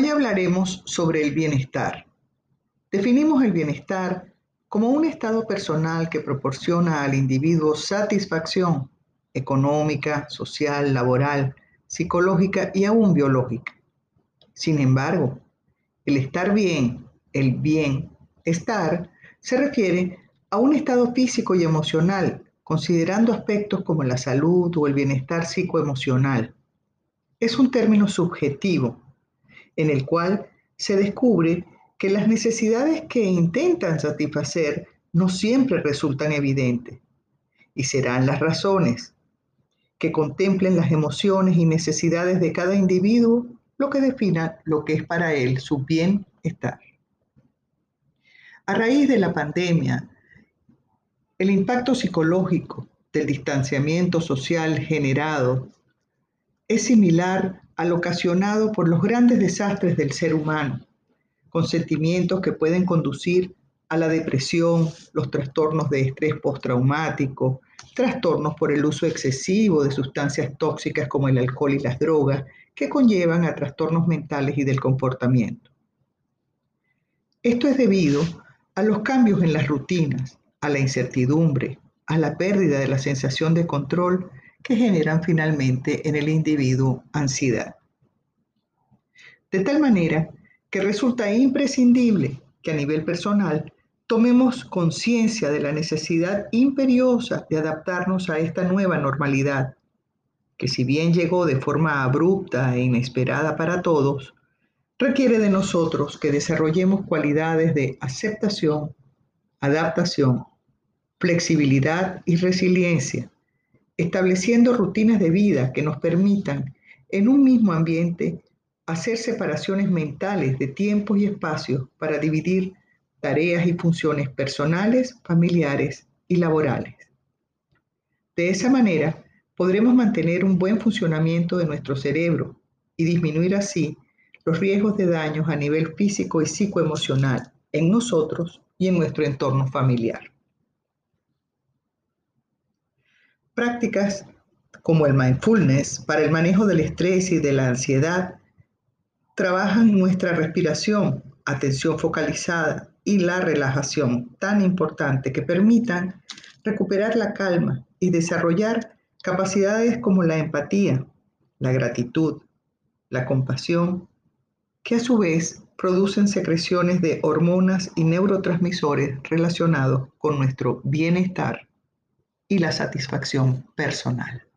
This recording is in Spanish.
Hoy hablaremos sobre el bienestar. Definimos el bienestar como un estado personal que proporciona al individuo satisfacción económica, social, laboral, psicológica y aún biológica. Sin embargo, el estar bien, el bienestar, se refiere a un estado físico y emocional, considerando aspectos como la salud o el bienestar psicoemocional. Es un término subjetivo en el cual se descubre que las necesidades que intentan satisfacer no siempre resultan evidentes y serán las razones que contemplen las emociones y necesidades de cada individuo lo que defina lo que es para él su bienestar. A raíz de la pandemia, el impacto psicológico del distanciamiento social generado es similar al ocasionado por los grandes desastres del ser humano, con sentimientos que pueden conducir a la depresión, los trastornos de estrés postraumático, trastornos por el uso excesivo de sustancias tóxicas como el alcohol y las drogas, que conllevan a trastornos mentales y del comportamiento. Esto es debido a los cambios en las rutinas, a la incertidumbre, a la pérdida de la sensación de control que generan finalmente en el individuo ansiedad. De tal manera que resulta imprescindible que a nivel personal tomemos conciencia de la necesidad imperiosa de adaptarnos a esta nueva normalidad, que si bien llegó de forma abrupta e inesperada para todos, requiere de nosotros que desarrollemos cualidades de aceptación, adaptación, flexibilidad y resiliencia estableciendo rutinas de vida que nos permitan en un mismo ambiente hacer separaciones mentales de tiempos y espacios para dividir tareas y funciones personales, familiares y laborales. De esa manera, podremos mantener un buen funcionamiento de nuestro cerebro y disminuir así los riesgos de daños a nivel físico y psicoemocional en nosotros y en nuestro entorno familiar. Prácticas como el mindfulness para el manejo del estrés y de la ansiedad trabajan nuestra respiración, atención focalizada y la relajación tan importante que permitan recuperar la calma y desarrollar capacidades como la empatía, la gratitud, la compasión, que a su vez producen secreciones de hormonas y neurotransmisores relacionados con nuestro bienestar y la satisfacción personal.